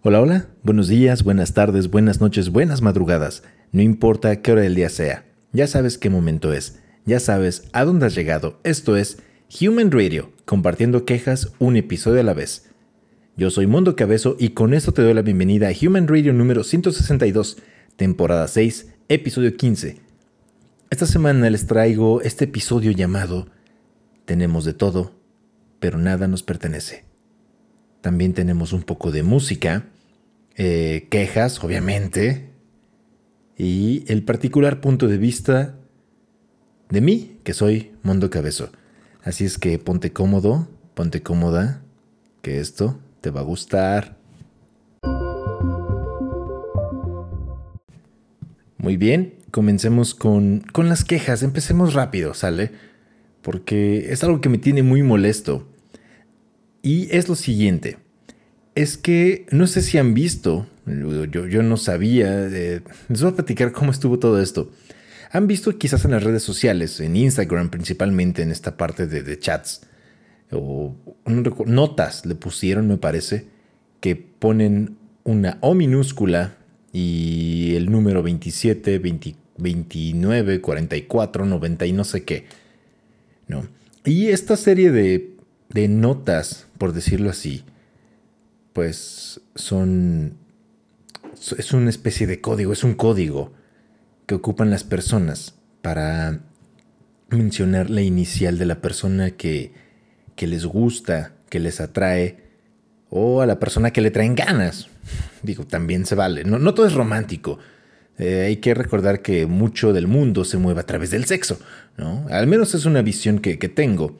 Hola, hola, buenos días, buenas tardes, buenas noches, buenas madrugadas. No importa qué hora del día sea, ya sabes qué momento es, ya sabes a dónde has llegado. Esto es Human Radio, compartiendo quejas un episodio a la vez. Yo soy Mundo Cabezo y con esto te doy la bienvenida a Human Radio número 162, temporada 6, episodio 15. Esta semana les traigo este episodio llamado Tenemos de todo, pero nada nos pertenece. También tenemos un poco de música, eh, quejas, obviamente, y el particular punto de vista de mí, que soy Mundo Cabezo. Así es que ponte cómodo, ponte cómoda, que esto te va a gustar. Muy bien, comencemos con, con las quejas. Empecemos rápido, ¿sale? Porque es algo que me tiene muy molesto. Y es lo siguiente. Es que no sé si han visto, yo, yo no sabía, eh, les voy a platicar cómo estuvo todo esto. Han visto quizás en las redes sociales, en Instagram principalmente, en esta parte de, chats, o notas le pusieron, me parece, que ponen una O minúscula y el número 27, 29, 44, 90 y no sé qué. ¿no? Y esta serie de, de notas, por decirlo así, pues son... Es una especie de código, es un código que ocupan las personas para mencionar la inicial de la persona que, que les gusta, que les atrae, o a la persona que le traen ganas. Digo, también se vale. No, no todo es romántico. Eh, hay que recordar que mucho del mundo se mueve a través del sexo, ¿no? Al menos es una visión que, tengo.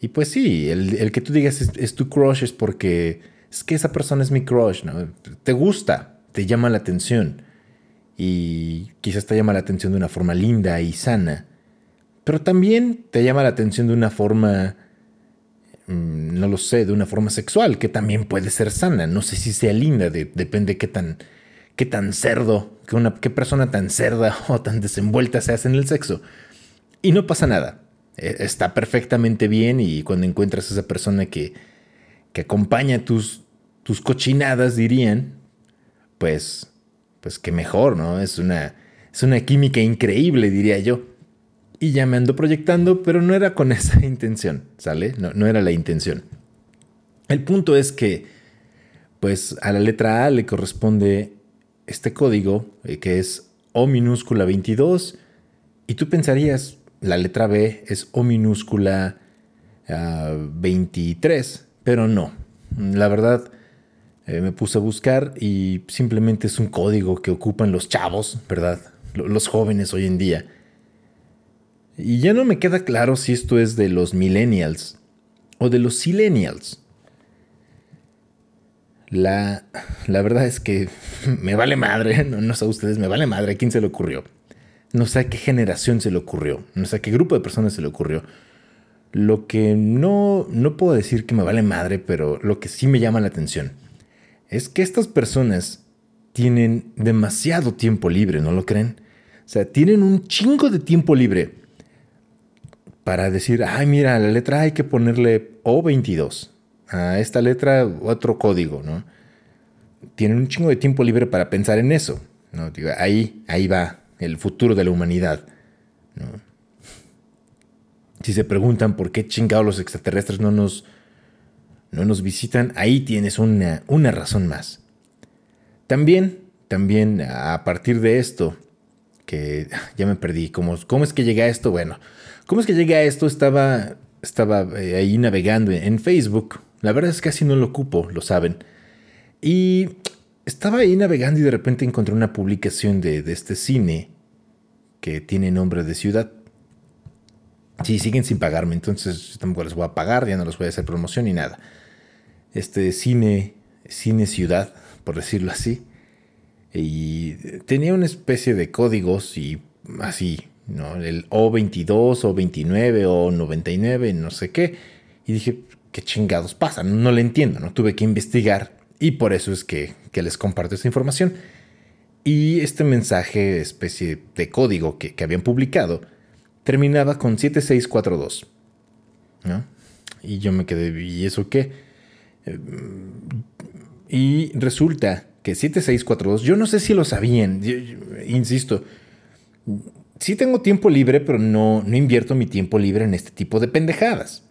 Y pues sí, el, que tú digas es, tu crush es porque es que esa persona es mi crush, ¿no? Te gusta, te llama la atención y quizás te llama la atención de una forma linda y sana, pero también te llama la atención de una forma, mm, no lo sé, de una forma sexual, que también puede ser sana. No sé si sea linda, depende qué tan, qué tan cerdo, qué, persona tan cerda o tan desenvuelta se hace en el sexo. Y no pasa nada. E, está perfectamente bien y cuando encuentras a esa persona que, que acompaña tus, tus cochinadas, dirían, pues pues que mejor, ¿no? Es una, es una química increíble, diría yo. Y ya me ando proyectando, pero no era con esa intención, ¿sale? No, no era la intención. El punto es que, pues a la letra A le corresponde este código, eh, que es O minúscula 22, y tú pensarías, la letra B es O minúscula 23, ah, pero no. La verdad, eh, me puse a buscar y simplemente es un código que ocupan los chavos, ¿verdad? Los jóvenes hoy en día. Y ya no me queda claro si esto es de los millennials o de los silenials. La, la verdad es que me vale madre, no, no sé a ustedes, me vale madre a quién se le ocurrió. No sé a qué generación se le ocurrió, no sé a qué grupo de personas se le ocurrió. Lo que no, no puedo decir que me vale madre, pero lo que sí me llama la atención es que estas personas tienen demasiado tiempo libre, ¿no lo creen? O sea, tienen un chingo de tiempo libre para decir, ay, mira, la letra hay que ponerle O22. A esta letra otro código, ¿no? Tienen un chingo de tiempo libre para pensar en eso. ¿no? ahí, ahí va el futuro de la humanidad. Si se preguntan por qué chingados los extraterrestres no nos no nos visitan, ahí tienes una, una razón más. También, también a partir de esto, que ya me perdí, ¿cómo, cómo es que llegué a esto? Bueno, ¿cómo es que llegué a esto? Estaba, estaba eh, ahí navegando en Facebook. La verdad es que casi no lo ocupo, lo saben. Y estaba ahí navegando y de repente encontré una publicación de, de este cine que tiene nombre de ciudad. Sí, siguen sin pagarme, entonces tampoco les voy a pagar, ya no les voy a hacer promoción ni nada este cine, cine ciudad, por decirlo así. Y tenía una especie de códigos y así, ¿no? El O22, O29, O99, no sé qué. Y dije, ¿qué chingados pasa? No, le entiendo, ¿no? Tuve que investigar y por eso es que, les comparto esta información. Y este mensaje, especie de código que, que habían publicado, terminaba con 7642. ¿no? Y yo me quedé, ¿y eso qué? Y resulta que 7642, yo no sé si lo sabían, insisto, sí tengo tiempo libre, pero no, no invierto mi tiempo libre en este tipo de pendejadas.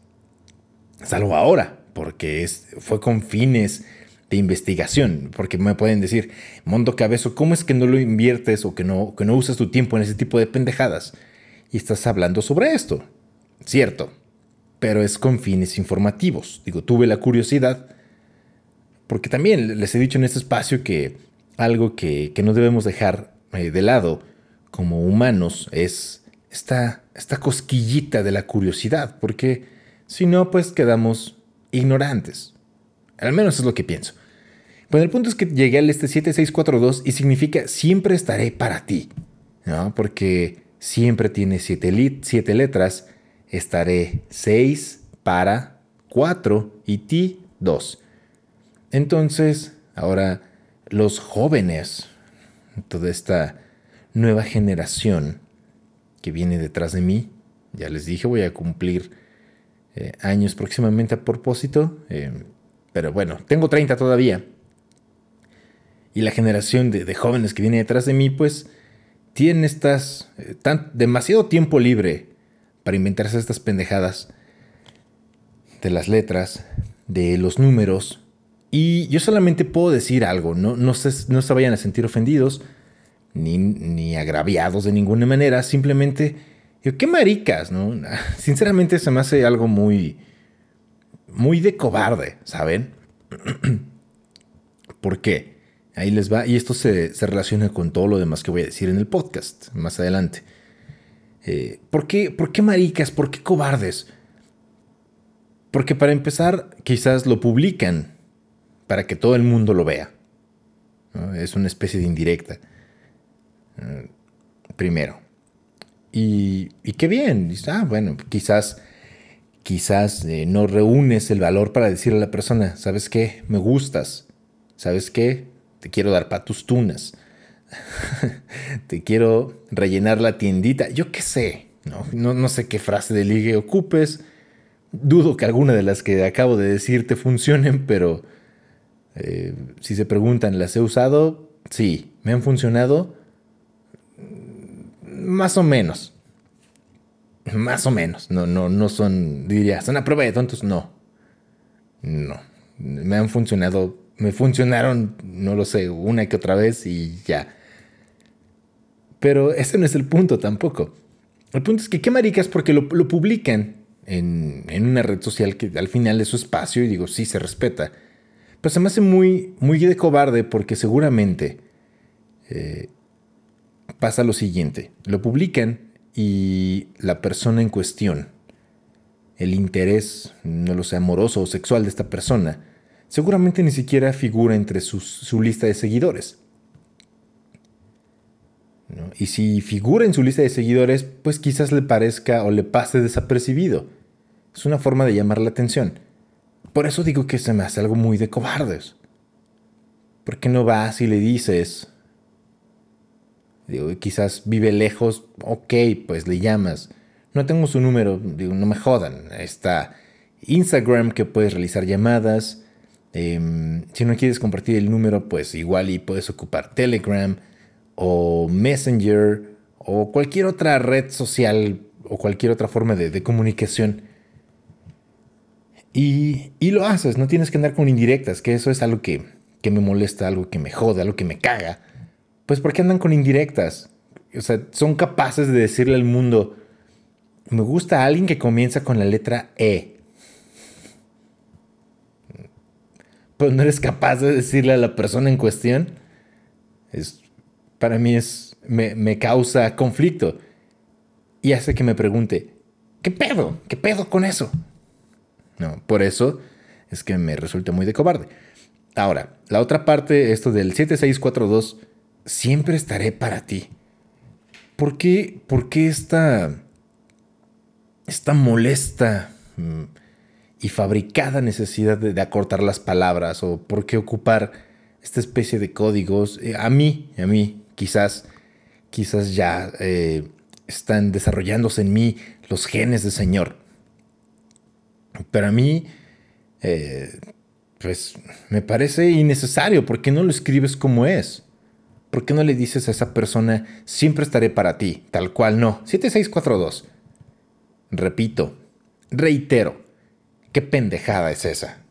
Salvo ahora, porque es, fue con fines de investigación, porque me pueden decir, Mondo Cabezo, ¿cómo es que no lo inviertes o que no, que no usas tu tiempo en ese tipo de pendejadas? Y estás hablando sobre esto. Cierto, pero es con fines informativos. Digo, tuve la curiosidad, porque también les he dicho en este espacio que algo que, no debemos dejar eh, de lado como humanos es esta, esta cosquillita de la curiosidad, porque si no, pues quedamos ignorantes. Al menos es lo que pienso. Bueno, el punto es que llegué al este 7642 y significa siempre estaré para ti, ¿no? Porque siempre tiene siete, letras. Estaré 6 para 4 y ti 2. Entonces, ahora los jóvenes, toda esta nueva generación que viene detrás de mí, ya les dije, voy a cumplir eh, años próximamente a propósito, eh, pero bueno, tengo 30 todavía. Y la generación de, jóvenes que viene detrás de mí, pues, tienen estas, eh, tan, demasiado tiempo libre para inventarse estas pendejadas de las letras, de los números. Y yo solamente puedo decir algo, no, no, se, no se vayan a sentir ofendidos, ni, ni agraviados de ninguna manera, simplemente qué maricas, ¿no? Sinceramente se me hace algo muy, muy de cobarde, ¿saben? ¿Por qué? Ahí les va, y esto se, relaciona con todo lo demás que voy a decir en el podcast más adelante. Eh, ¿por, qué, ¿Por qué maricas? ¿Por qué cobardes? Porque para empezar, quizás lo publican para que todo el mundo lo vea. Es una especie de indirecta. Eh, primero. Y, qué bien. Ah, bueno, quizás, quizás eh, no reúnes el valor para decirle a la persona, ¿sabes qué? Me gustas. ¿Sabes qué? Te quiero dar para tus tunas. Te quiero rellenar la tiendita. Yo qué sé. No, no, sé qué frase de ligue ocupes. Dudo que alguna de las que acabo de decir te funcionen, pero eh, si se preguntan, ¿las he usado? Sí, me han funcionado más o menos. Más o menos. No, no, no son, diría, son a prueba de tontos. No. No. Me han funcionado, me funcionaron, no lo sé, una que otra vez y ya. Pero ese no es el punto tampoco. El punto es que qué maricas porque lo, publican en, una red social que al final es su espacio y digo, sí, se respeta. Pero se me hace muy, muy de cobarde porque seguramente eh, pasa lo siguiente, lo publican y la persona en cuestión, el interés, no lo sé, amoroso o sexual de esta persona, seguramente ni siquiera figura entre su lista de seguidores. Y si figura en su lista de seguidores, pues quizás le parezca o le pase desapercibido. Es una forma de llamar la atención. Por eso digo que se me hace algo muy de cobardes. ¿Por qué no vas y le dices, Digo, quizás vive lejos, ok, pues le llamas. No tengo su número, digo, no me jodan. Está Instagram que puedes realizar llamadas. Em, si no quieres compartir el número, pues igual y puedes ocupar Telegram o Messenger o cualquier otra red social o cualquier otra forma de, comunicación. Y, y, lo haces, no tienes que andar con indirectas, que eso es algo que, que me molesta, algo que me jode, algo que me caga. Pues porque andan con indirectas. O sea, son capaces de decirle al mundo, me gusta alguien que comienza con la letra E. Pues no eres capaz de decirle a la persona en cuestión. Es, para mí es, me, me causa conflicto. Y hace que me pregunte, ¿qué pedo? ¿Qué pedo con eso? No, por eso es que me resulta muy de cobarde. Ahora, la otra parte, esto del 7642, siempre estaré para ti. ¿Por qué, por qué esta, esta molesta mm, y fabricada necesidad de, acortar las palabras? ¿O por qué ocupar esta especie de códigos? Eh, a mí, a mí, quizás, quizás ya eh, están desarrollándose en mí los genes del Señor. Pero a mí, eh, pues me parece innecesario. ¿Por qué no lo escribes como es? ¿Por qué no le dices a esa persona, siempre estaré para ti, tal cual no? 7642. Repito, reitero, ¿qué pendejada es esa?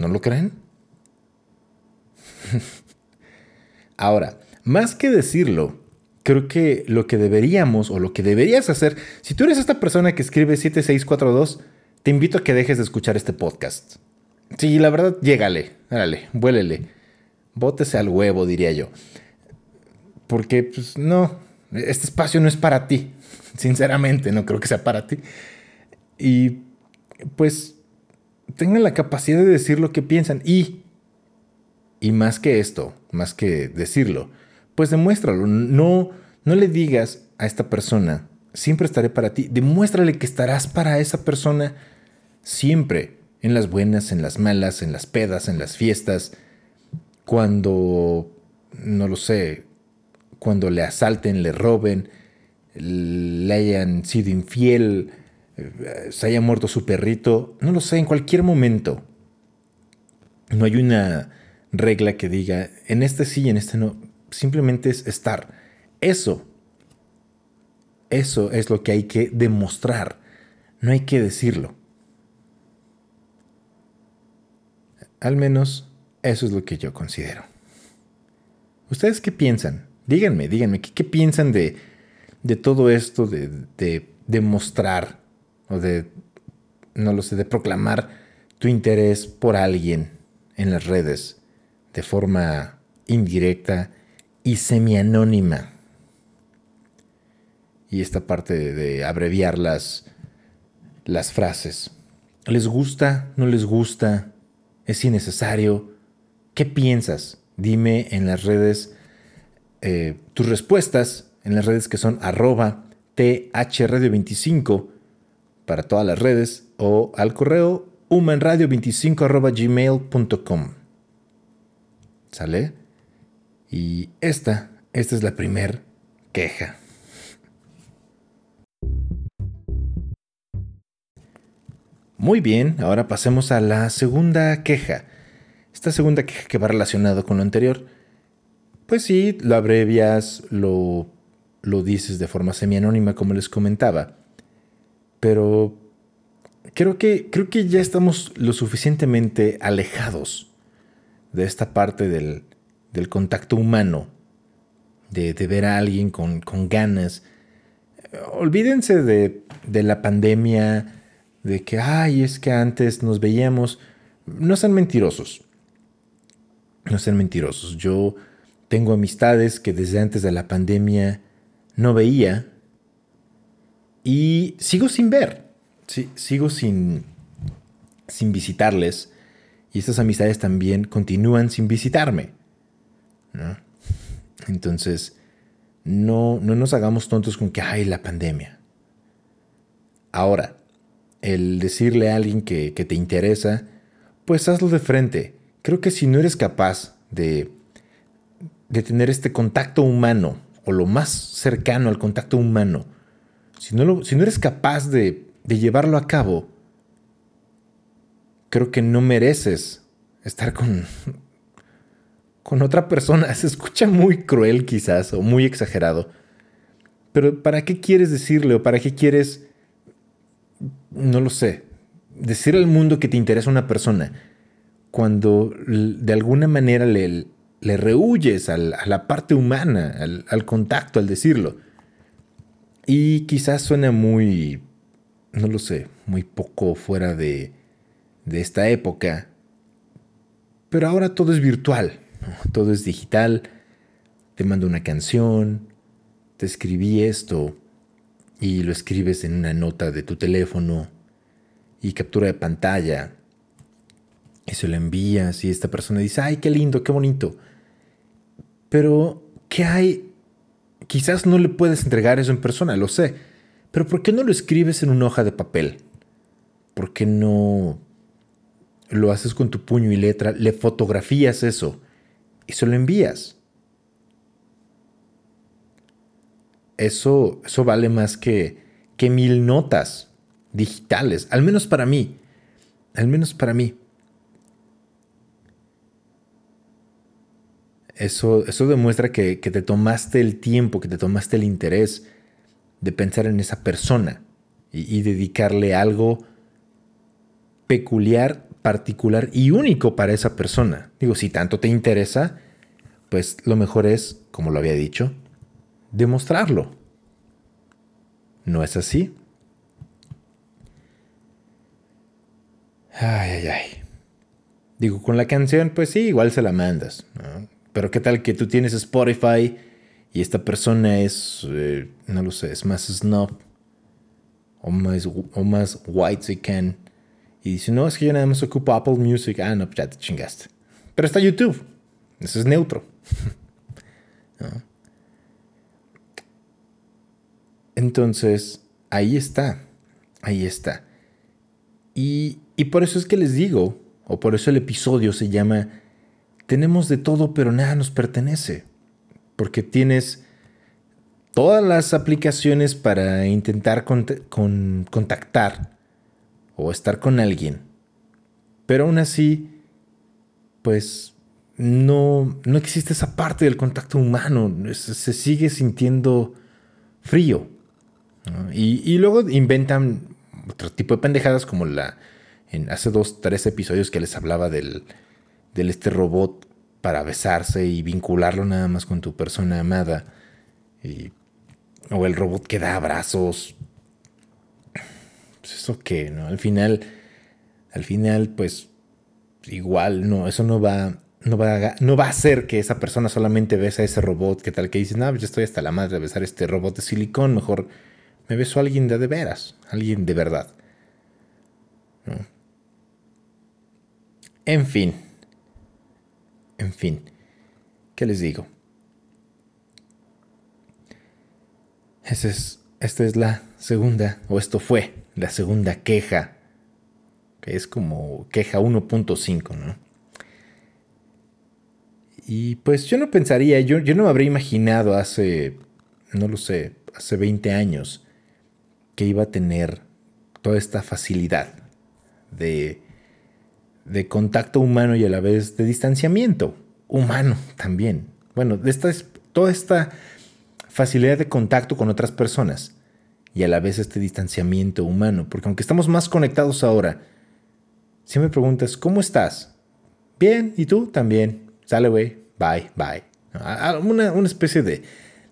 ¿No lo creen? Ahora, más que decirlo, creo que lo que deberíamos o lo que deberías hacer, si tú eres esta persona que escribe 7642, te invito a que dejes de escuchar este podcast. Sí, la verdad, llégale, dale, vuélele. Bótese al huevo, diría yo. Porque, pues, no, este espacio no es para ti. Sinceramente, no creo que sea para ti. Y, pues, tengan la capacidad de decir lo que piensan. Y, y más que esto, más que decirlo, pues demuéstralo. No, no le digas a esta persona, siempre estaré para ti. Demuéstrale que estarás para esa persona siempre. En las buenas, en las malas, en las pedas, en las fiestas. Cuando, no lo sé, cuando le asalten, le roben, le hayan sido infiel, eh, se haya muerto su perrito, no lo sé, en cualquier momento. No hay una regla que diga, en este sí, en este no. Simplemente es estar. Eso, eso es lo que hay que demostrar. No hay que decirlo. Al menos eso es lo que yo considero. ¿Ustedes qué piensan? Díganme, díganme, ¿qué, piensan de, de, todo esto de, de demostrar o de, no lo sé, de proclamar tu interés por alguien en las redes de forma indirecta y semi-anónima? Y esta parte de, abreviar las, las frases. ¿Les gusta? ¿No les gusta? ¿Es innecesario? ¿Qué piensas? Dime en las redes eh, tus respuestas, en las redes que son arroba thradio25 para todas las redes o al correo humanradio25 arroba gmail.com. ¿Sale? Y esta, esta es la primer queja. Muy bien, ahora pasemos a la segunda queja. Esta segunda queja que va relacionado con lo anterior, pues sí, lo abrevias, lo, lo dices de forma semi-anónima como les comentaba, pero creo que, creo que ya estamos lo suficientemente alejados de esta parte del, del contacto humano, de, de, ver a alguien con, con ganas. Olvídense de, de la pandemia, de que, ay, es que antes nos veíamos. No sean mentirosos. No sean mentirosos. Yo tengo amistades que desde antes de la pandemia no veía y sigo sin ver. Sí, sigo sin, sin visitarles. Y estas amistades también continúan sin visitarme. Entonces, no, no nos hagamos tontos con que, hay la pandemia. Ahora, el decirle a alguien que, te interesa, pues hazlo de frente. Creo que si no eres capaz de, de tener este contacto humano, o lo más cercano al contacto humano, si no, si no eres capaz de, de llevarlo a cabo, creo que no mereces estar con, con otra persona. Se escucha muy cruel quizás o muy exagerado. Pero ¿para qué quieres decirle o para qué quieres no lo sé, decir al mundo que te interesa una persona cuando de alguna manera le, le rehuyes a la parte humana, al, contacto, al decirlo. Y quizás suena muy, no lo sé, muy poco fuera de, de esta época, pero ahora todo es virtual, todo es digital. Te mando una canción, te escribí esto, y lo escribes en una nota de tu teléfono y captura de pantalla y se lo envías y esta persona dice, ay, qué lindo, qué bonito. Pero, ¿qué hay? Quizás no le puedes entregar eso en persona, lo sé, pero ¿por qué no lo escribes en una hoja de papel? ¿Por qué no lo haces con tu puño y letra, le fotografías eso y se lo envías? eso, eso vale más que, que mil notas digitales, al menos para mí, al menos para mí. Eso, eso demuestra que, te tomaste el tiempo, que te tomaste el interés de pensar en esa persona y, dedicarle algo peculiar, particular y único para esa persona. Digo, si tanto te interesa, pues lo mejor es, como lo había dicho, demostrarlo. ¿No es así? Ay, ay, ay. Digo, con la canción, pues sí, igual se la mandas. Pero qué tal que tú tienes Spotify y esta persona es, eh, no lo sé, es más snob o más, o más white si can. Y dice, no, es que yo nada más ocupo Apple Music. Ah, no, ya te chingaste. Pero está YouTube. Eso es neutro. Entonces, ahí está. Ahí está. Y, y por eso es que les digo, o por eso el episodio se llama Tenemos de todo pero nada nos pertenece. Porque tienes todas las aplicaciones para intentar contactar o estar con alguien. Pero aún así, pues no, no existe esa parte del contacto humano. Se, sigue sintiendo frío. Y, luego inventan otro tipo de pendejadas como la en hace dos, tres episodios que les hablaba del, del este robot para besarse y vincularlo nada más con tu persona amada. o el robot que da abrazos. Pues eso qué, ¿no? Al final, al final, pues igual, no, eso no va, no va, a, no va a hacer que esa persona solamente besa a ese robot, que tal que dice, no, pues yo estoy hasta la madre de besar este robot de silicón, mejor me beso a alguien de, de veras, alguien de verdad. En fin. En fin. ¿Qué les digo? Esa es, esta es la segunda, o esto fue la segunda queja, que es como queja 1.5, ¿no? Y pues yo no pensaría, yo, yo no me habría imaginado hace, no lo sé, hace 20 años que iba a tener toda esta facilidad de de contacto humano y a la vez de distanciamiento humano también. Bueno, esta es toda esta facilidad de contacto con otras personas y a la vez este distanciamiento humano, porque aunque estamos más conectados ahora, si me preguntas, ¿cómo estás? Bien, ¿y tú? También. Sale, güey. Bye, bye. Una, una especie de,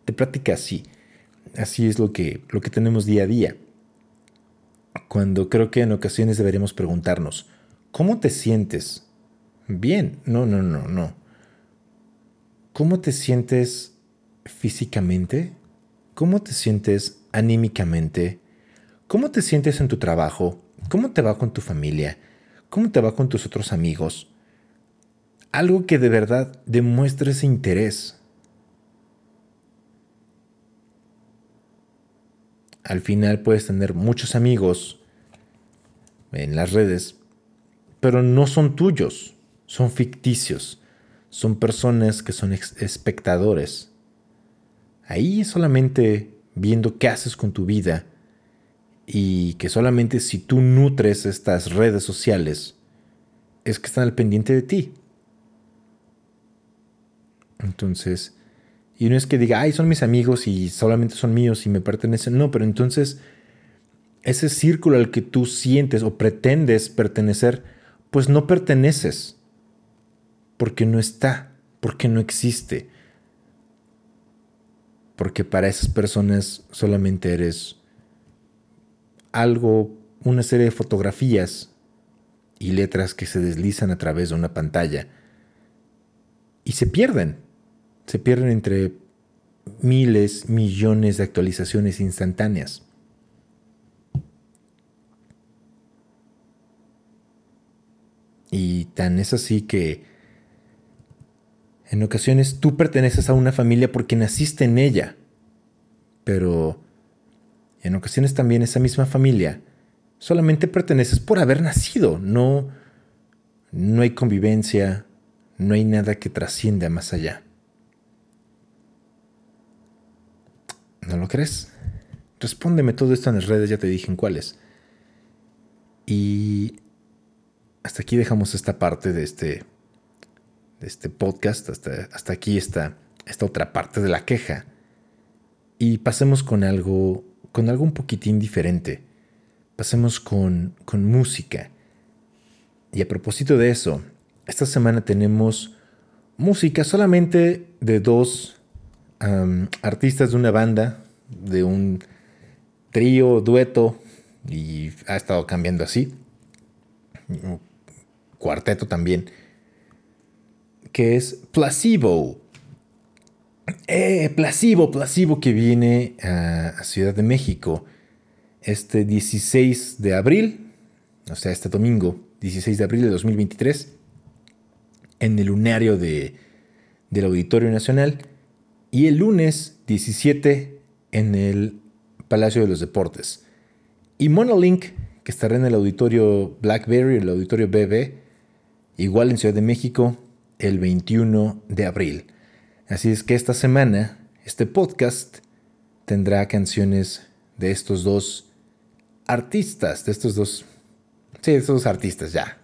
de práctica así. Así es lo que, lo que tenemos día a día. Cuando creo que en ocasiones deberíamos preguntarnos, ¿Cómo te sientes? Bien, no, no, no, no. ¿Cómo te sientes físicamente? ¿Cómo te sientes anímicamente? ¿Cómo te sientes en tu trabajo? ¿Cómo te va con tu familia? ¿Cómo te va con tus otros amigos? Algo que de verdad demuestre ese interés. Al final puedes tener muchos amigos en las redes, pero no son tuyos, son ficticios, son personas que son espectadores. Ahí solamente viendo qué haces con tu vida y que solamente si tú nutres estas redes sociales es que están al pendiente de ti. Entonces, y no es que diga, ay, son mis amigos y solamente son míos y me pertenecen, no, pero entonces ese círculo al que tú sientes o pretendes pertenecer pues no perteneces, porque no está, porque no existe, porque para esas personas solamente eres algo, una serie de fotografías y letras que se deslizan a través de una pantalla y se pierden, se pierden entre miles, millones de actualizaciones instantáneas. Y tan es así que en ocasiones tú perteneces a una familia porque naciste en ella, pero en ocasiones también esa misma familia solamente perteneces por haber nacido, no, no hay convivencia, no hay nada que trascienda más allá. ¿No lo crees? Respóndeme todo esto en las redes, ya te dije en cuáles. Y hasta aquí dejamos esta parte de este de este podcast, hasta, hasta aquí está esta otra parte de la queja. Y pasemos con algo, con algo un poquitín diferente. Pasemos con, con música. Y a propósito de eso, esta semana tenemos música solamente de dos artistas de una banda, de un trío, dueto, y ha estado cambiando así. Cuarteto también. Que es Placebo. Eh, Placebo, Placebo que viene a Ciudad de México este 16 de abril, o sea, este domingo, 16 de abril de 2023, en el lunario de, del Auditorio Nacional, y el lunes 17 en el Palacio de los Deportes. Y Monolink, que estará en el Auditorio Blackberry, el Auditorio BB, igual en Ciudad de México, el 21 de abril. Así es que esta semana, este podcast tendrá canciones de estos dos artistas, de estos dos, sí, de estos dos artistas ya.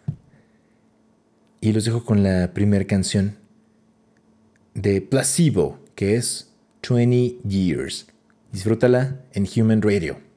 Y los dejo con la primera canción de Placebo, que es 20 Years. Disfrútala en Human Radio.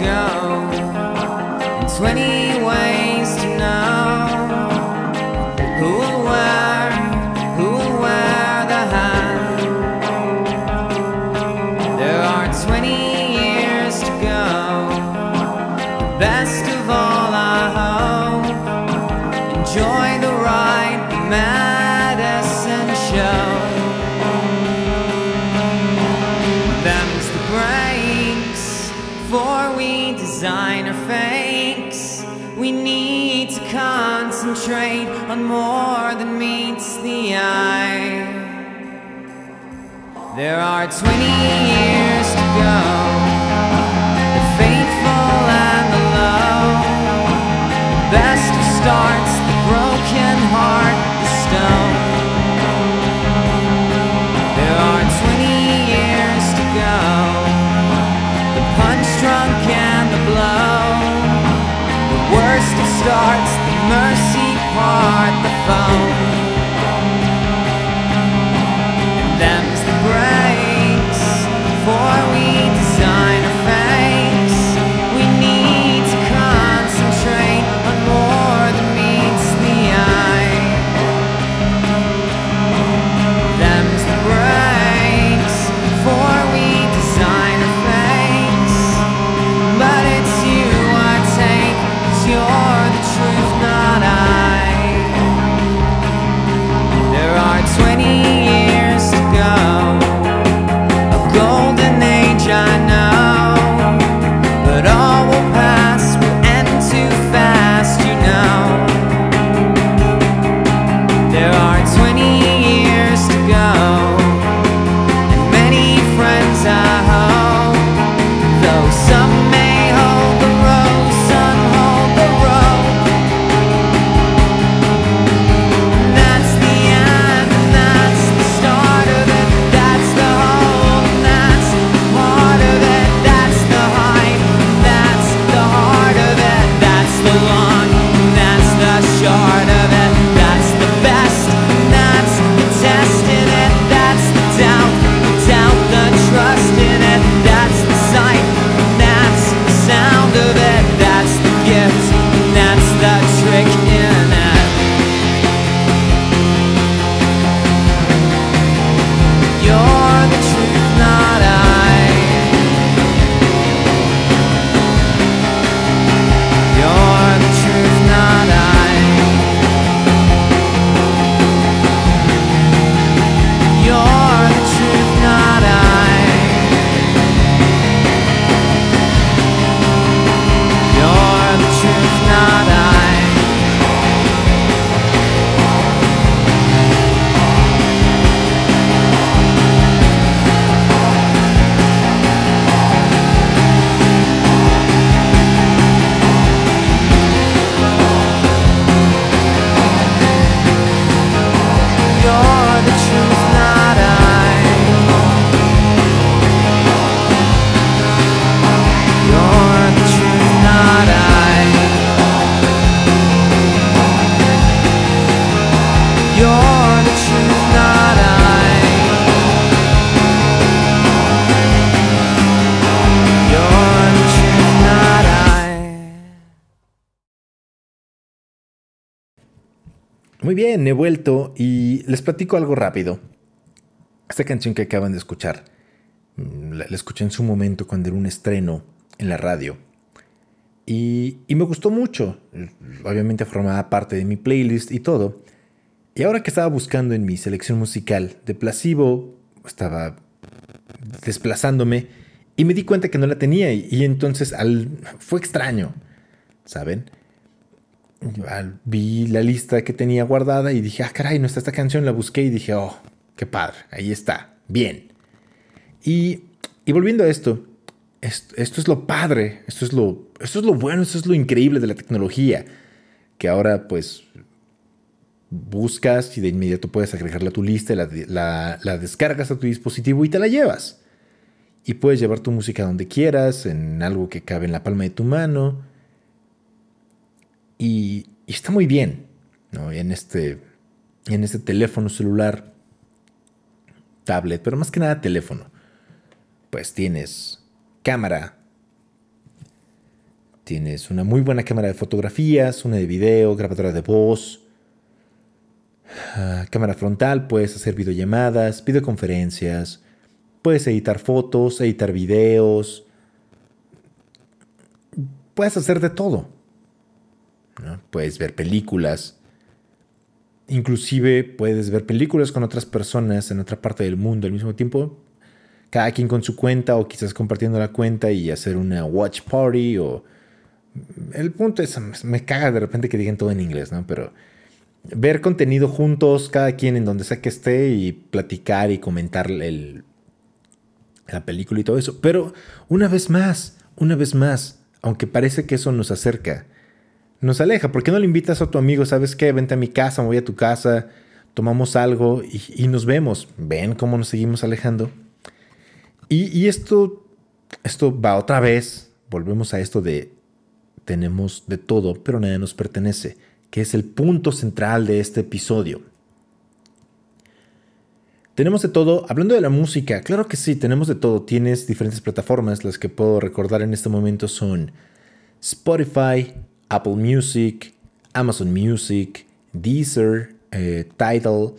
gone. There are 20 years to go. The faithful and the low. The best of starts, the broken heart, the stone. There are 20 years to go. The punch drunk and the blow. The worst of starts. Muy bien, he vuelto y les platico algo rápido. Esta canción que acaban de escuchar, mm, la, escuché en su momento cuando era un estreno en la radio. Y, me gustó mucho. Obviamente formaba parte de mi playlist y todo. Y ahora que estaba buscando en mi selección musical de Placebo, estaba desplazándome y me di cuenta que no la tenía. Y, entonces al, fue extraño, ¿saben? Vi la lista que tenía guardada y dije, ah, caray, no está esta canción, la busqué y dije, oh, qué padre, ahí está, bien. Y, volviendo a esto, esto, es lo padre, esto es lo, esto es lo bueno, esto es lo increíble de la tecnología, que ahora pues buscas y de inmediato puedes agregarla a tu lista, la, la descargas a tu dispositivo y te la llevas. Y puedes llevar tu música donde quieras, en algo que cabe en la palma de tu mano y, está muy bien, ¿no? En este, en este teléfono celular, tablet, pero más que nada teléfono. Pues tienes cámara, tienes una muy buena cámara de fotografías, una de video, grabadora de voz, ah, cámara frontal, puedes hacer videollamadas, videoconferencias, puedes editar fotos, editar videos, puedes hacer de todo. Puedes ver películas. Inclusive puedes ver películas con otras personas en otra parte del mundo al mismo tiempo. Cada quien con su cuenta o quizás compartiendo la cuenta y hacer una watch party o... El punto es, me caga de repente que digan todo en inglés, ¿no? Pero ver contenido juntos, cada quien en donde sea que esté y platicar y comentar el, la película y todo eso. Pero una vez más, una vez más, aunque parece que eso nos acerca, nos aleja. ¿Por qué no le invitas a tu amigo? ¿Sabes qué? Vente a mi casa, voy a tu casa, tomamos algo y, nos vemos. ¿Ven cómo nos seguimos alejando? Y, esto, esto va otra vez. Volvemos a esto de tenemos de todo, pero nada nos pertenece, que es el punto central de este episodio. Tenemos de todo, hablando de la música, claro que sí, tenemos de todo. Tienes diferentes plataformas, las que puedo recordar en este momento son Spotify, Apple Music, Amazon Music, Deezer, eh, Tidal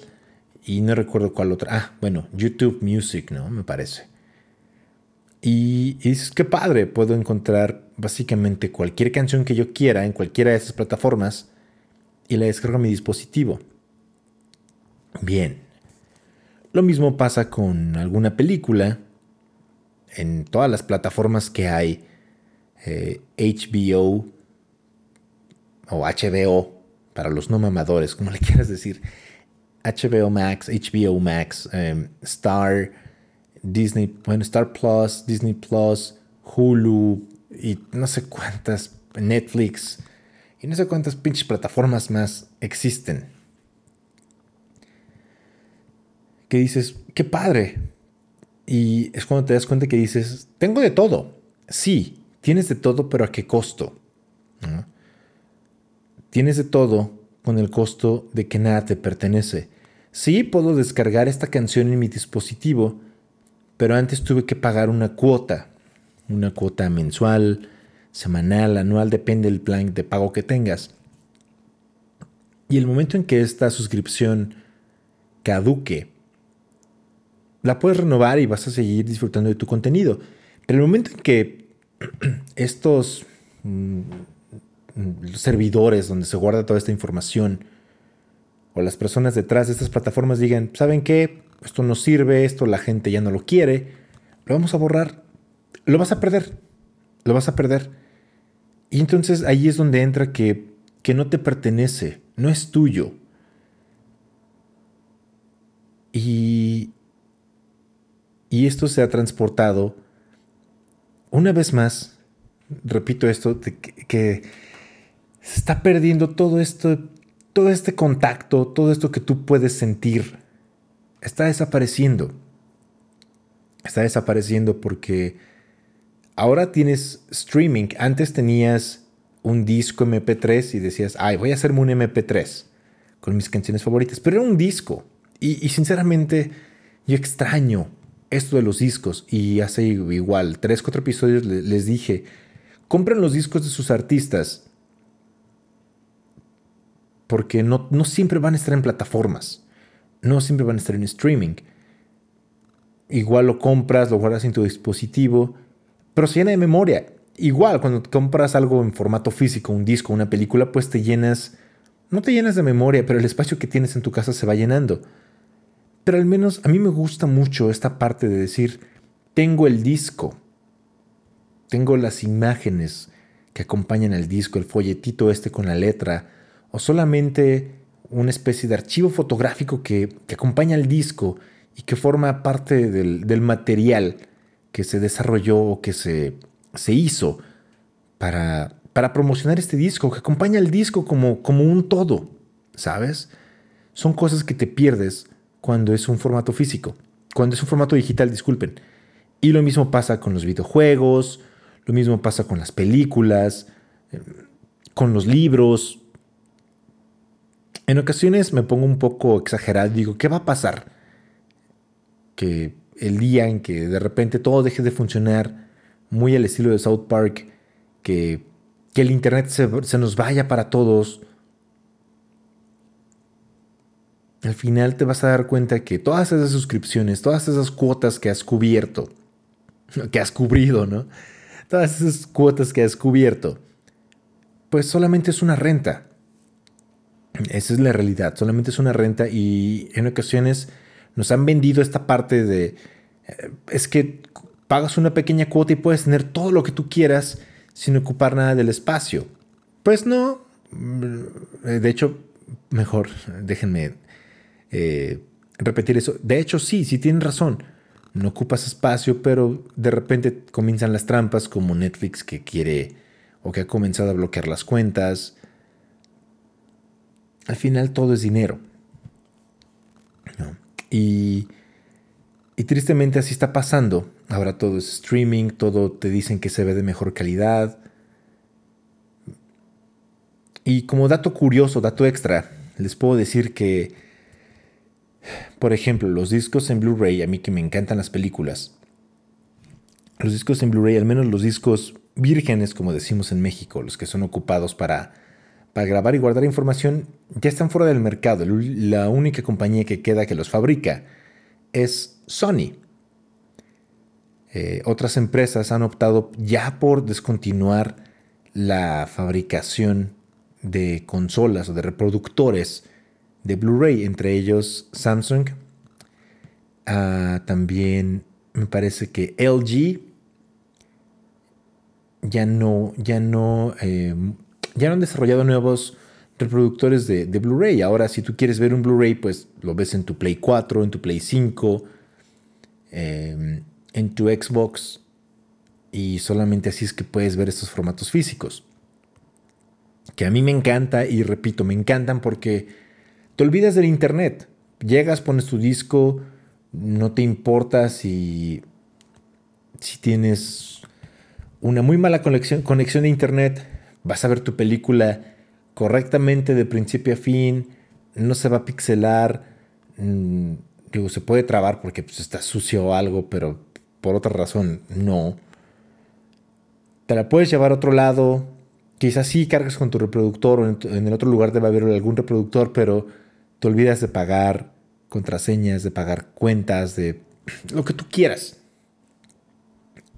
y no recuerdo cuál otra. Ah, bueno, YouTube Music, ¿no? Me parece. Y, es que padre, puedo encontrar básicamente cualquier canción que yo quiera en cualquiera de esas plataformas y la descargo a mi dispositivo. Bien. Lo mismo pasa con alguna película. En todas las plataformas que hay, HBO, eh, o HBO, para los no mamadores, como le quieras decir. HBO Max, HBO Max, em, Star, Disney, bueno, Star Plus, Disney Plus, Hulu y no sé cuántas, Netflix y no sé cuántas pinches plataformas más existen. Que dices, qué padre. Y es cuando te das cuenta que dices, tengo de todo. Sí, tienes de todo, pero ¿a qué costo? ¿No? Tienes de todo con el costo de que nada te pertenece. Sí, puedo descargar esta canción en mi dispositivo, pero antes tuve que pagar una cuota, una cuota mensual, semanal, anual, depende del plan de pago que tengas. Y el momento en que esta suscripción caduque, la puedes renovar y vas a seguir disfrutando de tu contenido. Pero el momento en que estos mm, los servidores donde se guarda toda esta información o las personas detrás de estas plataformas digan, ¿saben qué? Esto no sirve, esto la gente ya no lo quiere, lo vamos a borrar, lo vas a perder, lo vas a perder. Y entonces ahí es donde entra que, que no te pertenece, no es tuyo. Y, y esto se ha transportado una vez más, repito esto, que se está perdiendo todo esto, todo este contacto, todo esto que tú puedes sentir. Está desapareciendo. Está desapareciendo porque ahora tienes streaming. Antes tenías un disco MP3 y decías, ay, voy a hacerme un MP3. con mis canciones favoritas, pero era un disco. Y, sinceramente, yo extraño esto de los discos. Y hace igual, tres, cuatro episodios les dije, compren los discos de sus artistas. Porque no, no siempre van a estar en plataformas. No siempre van a estar en streaming. Igual lo compras, lo guardas en tu dispositivo, pero se llena de memoria. Igual, cuando compras algo en formato físico, un disco, una película, pues te llenas, no te llenas de memoria, pero el espacio que tienes en tu casa se va llenando. Pero al menos a mí me gusta mucho esta parte de decir, tengo el disco, tengo las imágenes que acompañan el disco, el folletito este con la letra, o solamente una especie de archivo fotográfico que, acompaña el disco y que forma parte del, del material que se desarrolló o que se se hizo para, para promocionar este disco, que acompaña el disco como, como un todo, ¿sabes? Son cosas que te pierdes cuando es un formato físico, cuando es un formato digital, disculpen. Y lo mismo pasa con los videojuegos, lo mismo pasa con las películas, eh, con los libros. En ocasiones me pongo un poco exagerado, digo, ¿qué va a pasar? Que el día en que de repente todo deje de funcionar, muy al estilo de South Park, que, el Internet se, nos vaya para todos. Al final te vas a dar cuenta que todas esas suscripciones, todas esas cuotas que has cubierto, que has cubrido, ¿no? Todas esas cuotas que has cubierto, pues solamente es una renta. Esa es la realidad, solamente es una renta y en ocasiones nos han vendido esta parte de, eh, es que pagas una pequeña cuota y puedes tener todo lo que tú quieras sin ocupar nada del espacio. Pues no. Mm, de hecho, mejor, déjenme eh, repetir eso. De hecho, sí, sí tienen razón. No ocupas espacio, pero de repente comienzan las trampas como Netflix que quiere o que ha comenzado a bloquear las cuentas. Al final todo es dinero. Y, y tristemente así está pasando Ahora todo es streaming, todo te dicen que se ve de mejor calidad. Y como dato curioso, dato extra, les puedo decir que, por ejemplo, los discos en Blu-ray, a mí que me encantan las películas, los discos en Blu-ray, al menos los discos vírgenes, como decimos en México, los que son ocupados para, para grabar y guardar información, ya están fuera del mercado. La única compañía que queda que los fabrica es Sony. Eh, otras empresas han optado ya por descontinuar la fabricación de consolas o de reproductores de Blu-ray, entre ellos Samsung, ah, también me parece que LG ya no, ya no, em, ya han desarrollado nuevos reproductores de, Blu-ray. Ahora, si tú quieres ver un Blu-ray, pues lo ves en tu Play 4, en tu Play 5 en tu Xbox y solamente así es que puedes ver estos formatos físicos. Que a mí me encanta y repito, me encantan porque te olvidas del internet. Llegas, pones tu disco, no te importa si, si tienes una muy mala conexión, conexión de internet, vas a ver tu película correctamente de principio a fin, no se va a pixelar, mm, digo, se puede trabar porque pues, está sucio o algo, pero por otra razón no. Te la puedes llevar a otro lado. Quizás sí cargas con tu reproductor o en, el otro lugar debe haber algún reproductor, pero te olvidas de pagar contraseñas, de pagar cuentas, de lo que tú quieras.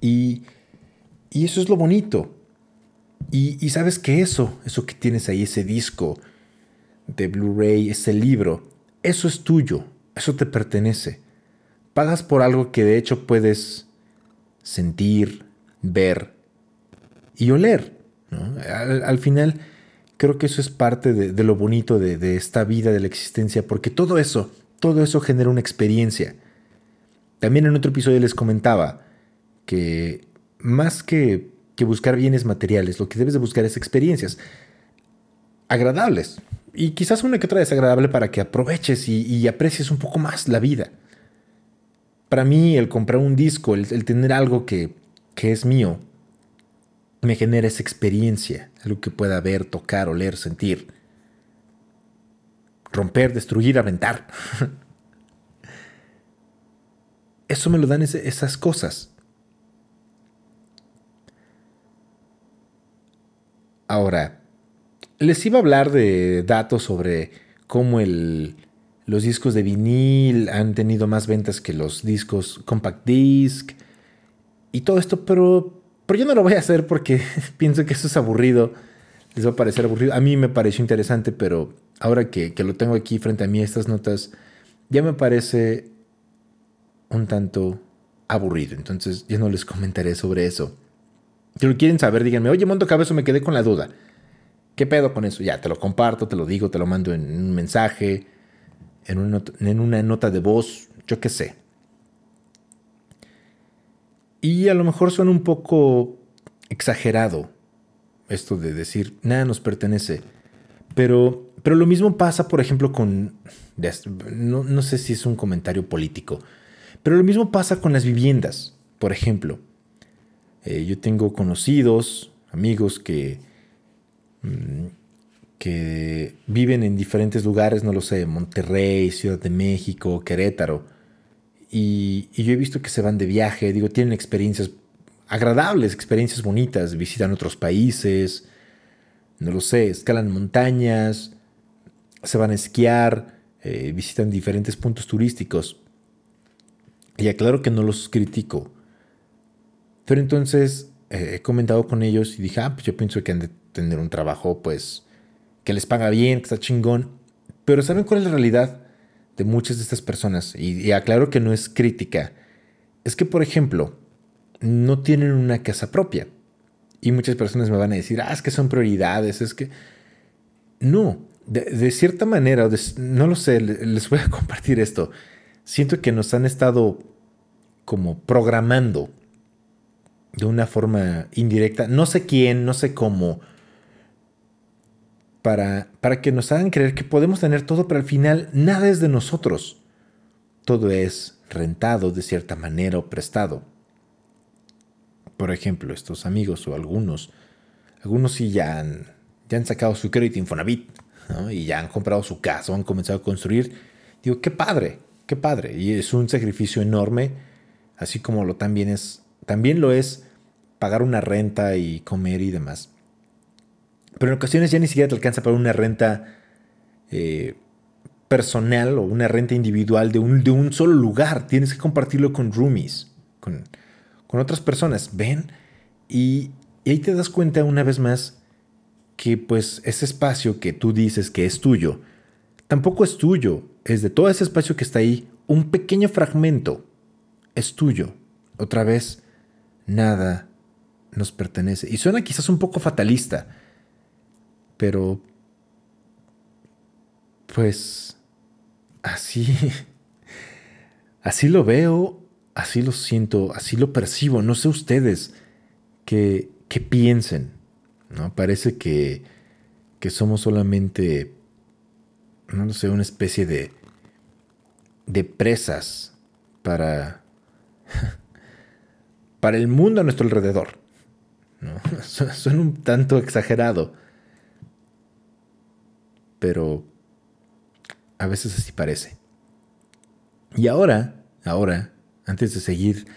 Y eso es lo bonito. Y, y, sabes que eso, eso que tienes ahí, ese disco de Blu-ray, ese libro, eso es tuyo, eso te pertenece pagas por algo que de hecho puedes sentir, ver y oler. Al, final, creo que eso es parte de, lo bonito de, de, esta vida, de la existencia, porque todo eso, todo eso genera una experiencia. También en otro episodio les comentaba que más que, que buscar bienes materiales, lo que debes de buscar es experiencias agradables. Y quizás una que otra desagradable para que aproveches y, y aprecies un poco más la vida para mí el comprar un disco, el, tener algo que, es mío, me genera esa experiencia, algo que pueda ver, tocar, oler, sentir. romper, destruir, aventar. Eso me lo dan esas cosas. Ahora, les iba a hablar de datos sobre cómo los discos de vinil han tenido más ventas que los discos compact disc y todo esto, pero, pero yo no lo voy a hacer porque pienso que eso es aburrido. Les va a parecer aburrido. A mí me pareció interesante, pero ahora que, que lo tengo aquí frente a mí, estas notas, ya me parece un tanto aburrido. Entonces ya no les comentaré sobre eso. Si lo quieren saber, díganme, oye, Monto Cabezo, me quedé con la duda. ¿Qué pedo con eso? Ya, te lo comparto, te lo digo, te lo mando en un mensaje, en una nota, en una nota de voz, yo qué sé. Y a lo mejor suena un poco exagerado esto de decir, nada nos pertenece. Pero, pero lo mismo pasa, por ejemplo, con... No, no sé si es un comentario político, pero lo mismo pasa con las viviendas, por ejemplo. Eh, yo tengo conocidos, amigos que, mm, que viven en diferentes lugares, no lo sé, Monterrey, Ciudad de México, Querétaro. Y, y, yo he visto que se van de viaje, digo, tienen experiencias agradables, experiencias bonitas, visitan otros países, no lo sé, escalan montañas, se van a esquiar, eh, visitan diferentes puntos turísticos. Y aclaro que no los critico. Pero entonces eh, he comentado con ellos y dije, ah, pues yo pienso que han de tener un trabajo, pues, que les paga bien, que está chingón. Pero ¿saben cuál es la realidad de muchas de estas personas? Y, y aclaro que no es crítica. Es que, por ejemplo, no tienen una casa propia. Y muchas personas me van a decir, ah, es que son prioridades, es que... No, de, cierta manera, no lo sé, les voy a compartir esto. Siento que nos han estado como programando de una forma indirecta, no sé quién, no sé cómo, para, para que nos hagan creer que podemos tener todo, pero al final nada es de nosotros. Todo es rentado de cierta manera o prestado. Por ejemplo, estos amigos o algunos, algunos sí ya han, ya han sacado su crédito Infonavit y ya han comprado su casa o han comenzado a construir. Digo, qué padre, qué padre. Y es un sacrificio enorme así como lo también es, también lo es pagar una renta y comer y demás. Pero en ocasiones ya ni siquiera te alcanza para una renta eh, personal o una renta individual de un, de un, solo lugar. Tienes que compartirlo con roomies, con, con otras personas. Ven y, y ahí te das cuenta una vez más que pues ese espacio que tú dices que es tuyo, tampoco es tuyo. Es de todo ese espacio que está ahí, un pequeño fragmento es tuyo. Otra vez, nada nos pertenece. Y suena quizás un poco fatalista, pero pues así, así lo veo, así lo siento, así lo percibo. No sé ustedes qué, qué piensen. ¿no? Parece que, que somos solamente, no sé, una especie de, de presas para para el mundo a nuestro alrededor. ¿no? Suena un tanto exagerado, pero a veces así parece. Y ahora, ahora, antes de seguir,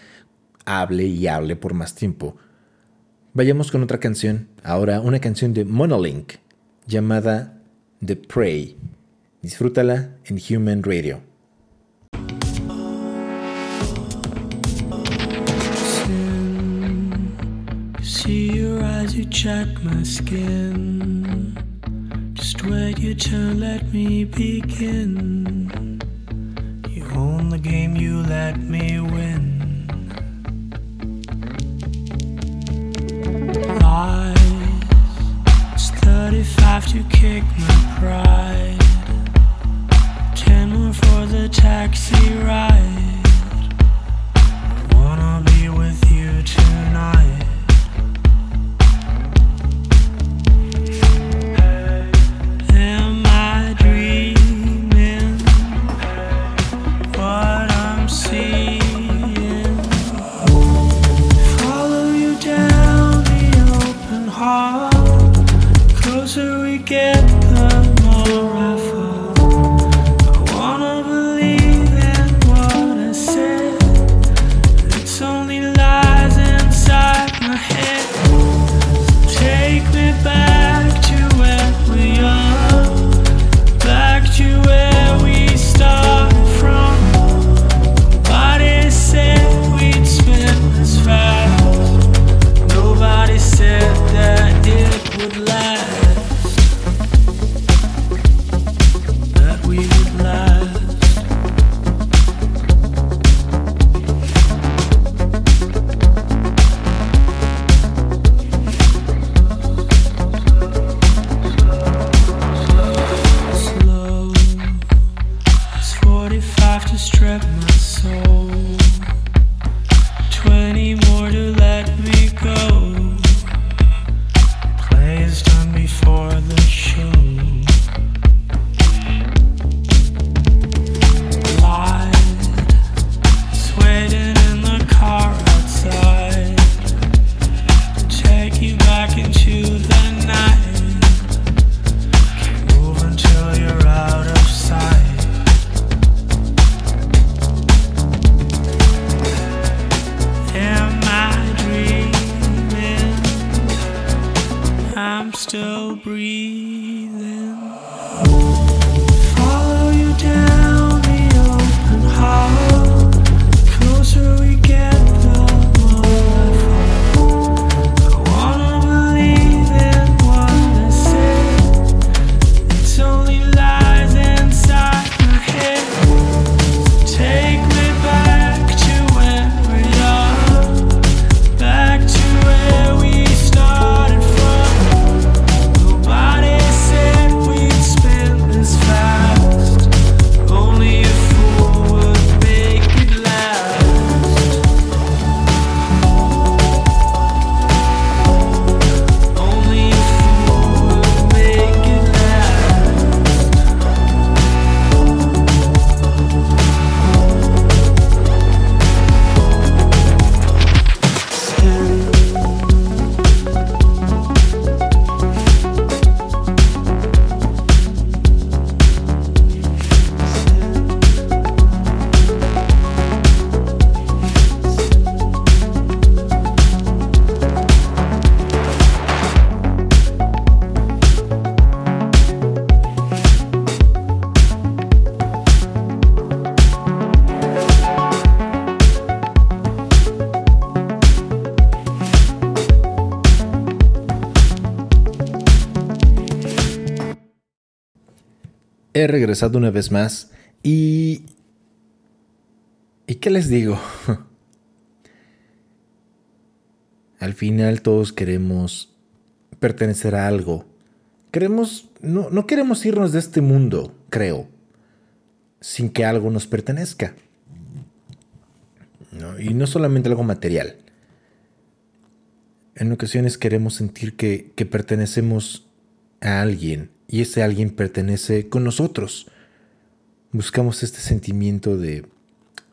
hable y hable por más tiempo, vayamos con otra canción. Ahora, una canción de Monolink llamada The Prey. Disfrútala en Human Radio. You check my skin. Just wait your turn, let me begin. You own the game, you let me win. Lies, it's 35 to kick my pride. 10 more for the taxi ride. I wanna be with you tonight. Regresado una vez más y... ¿Y qué les digo? Al final todos queremos pertenecer a algo. Queremos, no, no queremos irnos de este mundo, creo, sin que algo nos pertenezca. y no solamente algo material. En ocasiones queremos sentir que, que pertenecemos a alguien y ese alguien pertenece con nosotros. Buscamos este sentimiento de,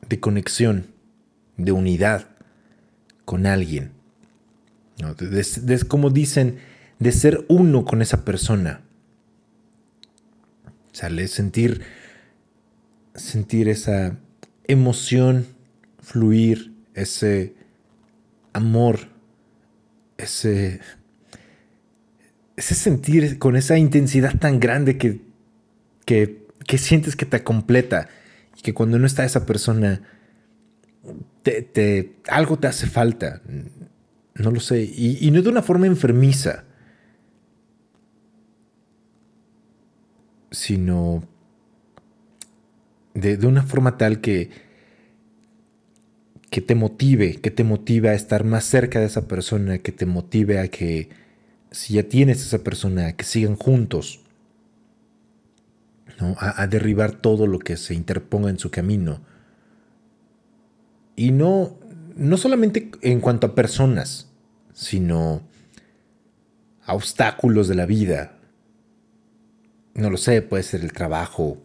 de conexión, de unidad con alguien. como dicen, de ser uno con esa persona. Sale sentir, sentir esa emoción fluir, ese amor, ese ese sentir con esa intensidad tan grande que, que, sientes que te completa y que cuando no está esa persona, te, algo te hace falta. No lo sé. Y, no de una forma enfermiza, sino de, de una forma tal que, que te motive, que te motive a estar más cerca de esa persona, que te motive a que si ya tienes esa persona, que sigan juntos, ¿no? a, derribar todo lo que se interponga en su camino. Y no, no solamente en cuanto a personas, sino a obstáculos de la vida. No lo sé, puede ser el trabajo,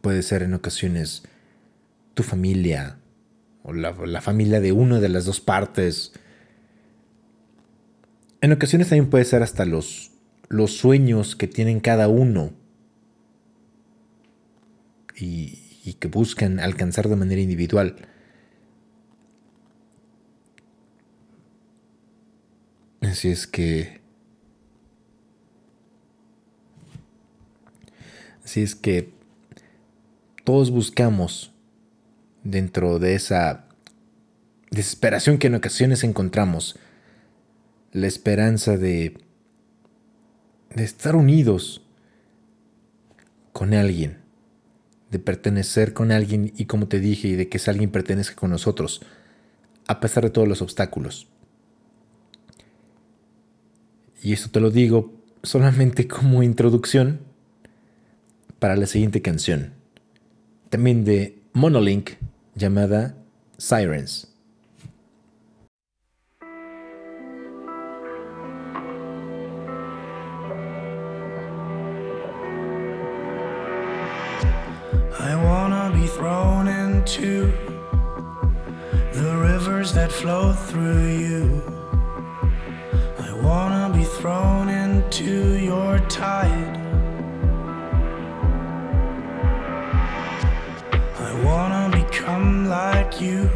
puede ser en ocasiones tu familia o la, la familia de una de las dos partes en ocasiones también puede ser hasta los, los sueños que tienen cada uno y, y que buscan alcanzar de manera individual. Así es que... Así es que todos buscamos dentro de esa desesperación que en ocasiones encontramos la esperanza de, estar unidos con alguien, de pertenecer con alguien y como te dije, y de que ese alguien pertenezca con nosotros, a pesar de todos los obstáculos. Y esto te lo digo solamente como introducción para la siguiente canción. también de Monolink, llamada Sirens. Into the rivers that flow through you. I wanna be thrown into your tide. I wanna become like you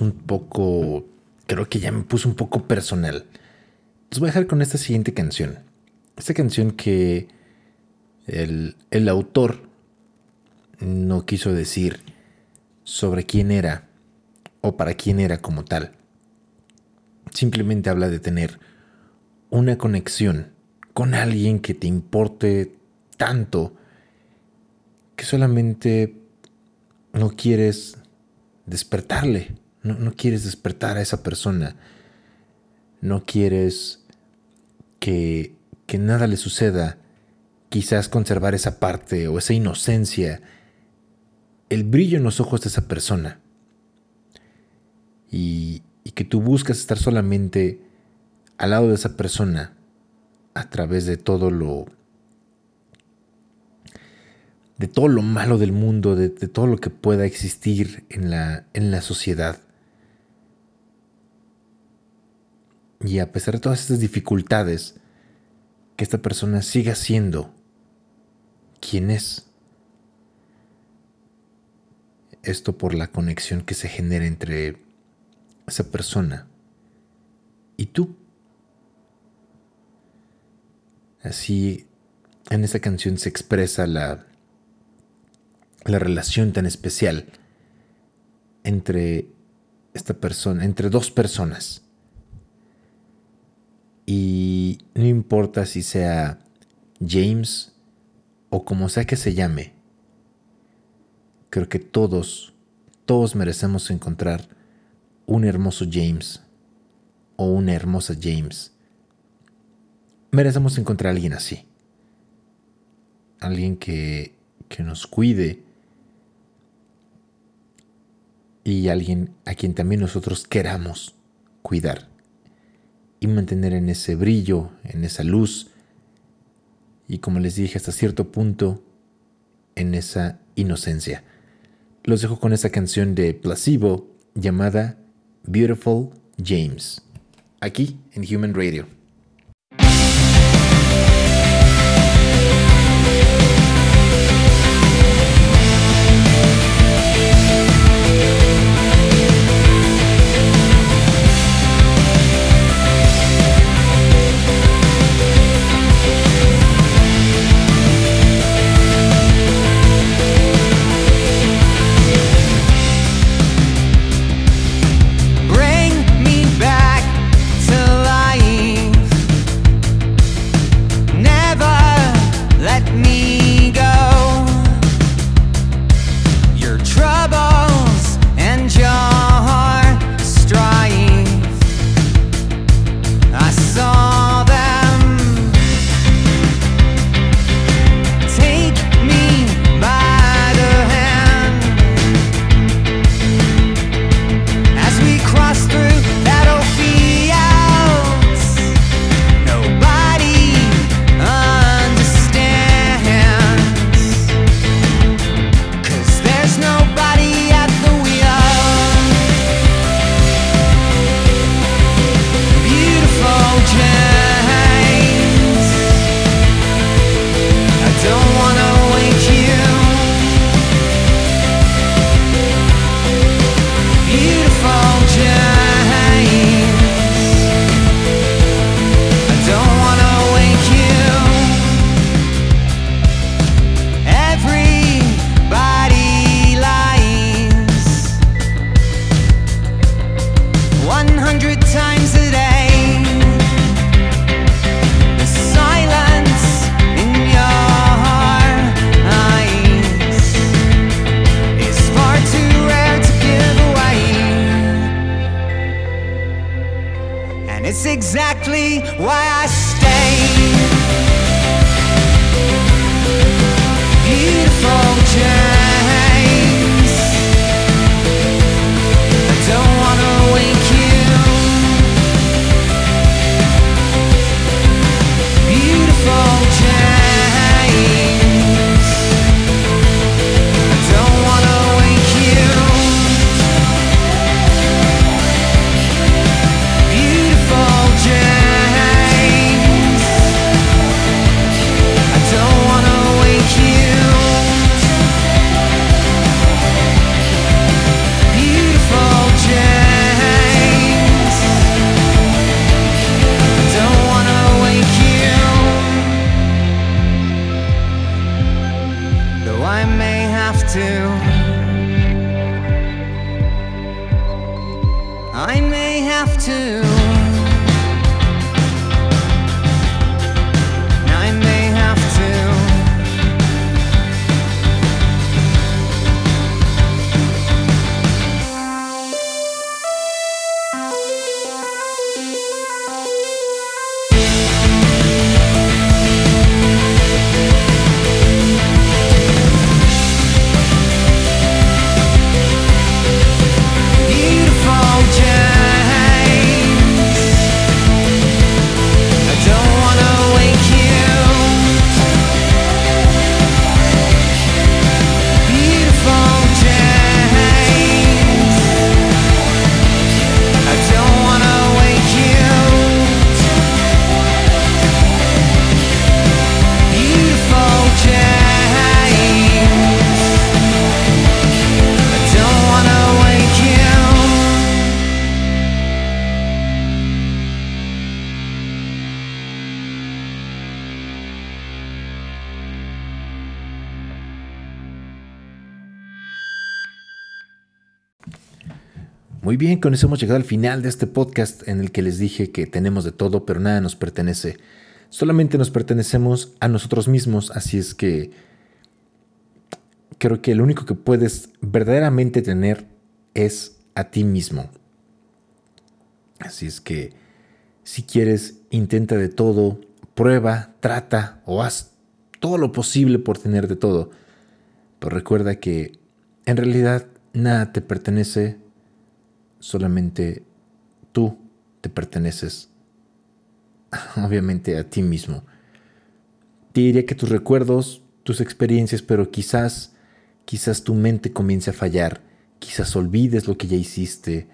un poco, creo que ya me puse un poco personal, los voy a dejar con esta siguiente canción. Esta canción que el, el autor no quiso decir sobre quién era o para quién era como tal. Simplemente habla de tener una conexión con alguien que te importe tanto que solamente no quieres despertarle, no, no quieres despertar a esa persona, no quieres que, que nada le suceda, quizás conservar esa parte o esa inocencia, el brillo en los ojos de esa persona. Y, y que tú buscas estar solamente al lado de esa persona a través de todo lo de todo lo malo del mundo, de, de todo lo que pueda existir en la, en la sociedad. Y a pesar de todas estas dificultades, que esta persona siga siendo quien es. Esto por la conexión que se genera entre, esa persona y tú. Así en esa canción se expresa la, la relación tan especial entre esta persona, entre dos personas. Y no importa si sea James o como sea que se llame, creo que todos, todos merecemos encontrar un hermoso James o una hermosa James. Merecemos encontrar a alguien así. Alguien que, que nos cuide y alguien a quien también nosotros queramos cuidar y mantener en ese brillo, en esa luz y como les dije hasta cierto punto en esa inocencia. Los dejo con esa canción de Placebo llamada Beautiful James, aquí en Human Radio. Con eso hemos llegado al final de este podcast en el que les dije que tenemos de todo, pero nada nos pertenece. Solamente nos pertenecemos a nosotros mismos, así es que creo que lo único que puedes verdaderamente tener es a ti mismo. Así es que si quieres, intenta de todo, prueba, trata o haz todo lo posible por tener de todo. Pero recuerda que en realidad nada te pertenece solamente tú te perteneces, obviamente, a ti mismo. Te diría que tus recuerdos, tus experiencias, pero quizás, quizás tu mente comience a fallar, quizás olvides lo que ya hiciste,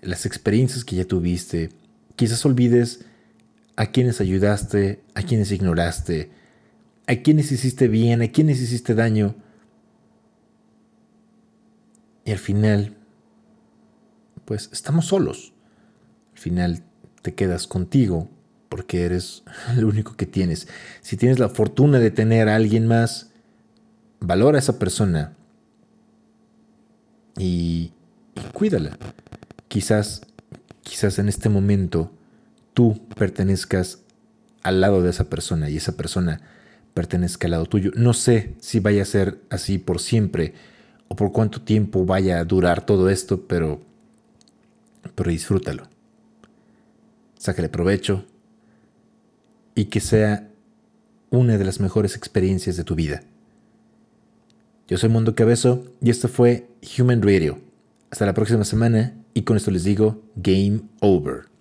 las experiencias que ya tuviste, quizás olvides a quienes ayudaste, a quienes ignoraste, a quienes hiciste bien, a quienes hiciste daño. Y al final pues estamos solos. Al final te quedas contigo porque eres lo único que tienes. Si tienes la fortuna de tener a alguien más, valora a esa persona y, y cuídala. Quizás, quizás en este momento tú pertenezcas al lado de esa persona y esa persona pertenezca al lado tuyo. No sé si vaya a ser así por siempre o por cuánto tiempo vaya a durar todo esto, pero pero disfrútalo. Sácale provecho y que sea una de las mejores experiencias de tu vida. Yo soy Mundo Cabezo y esto fue Human Radio. Hasta la próxima semana y con esto les digo Game Over.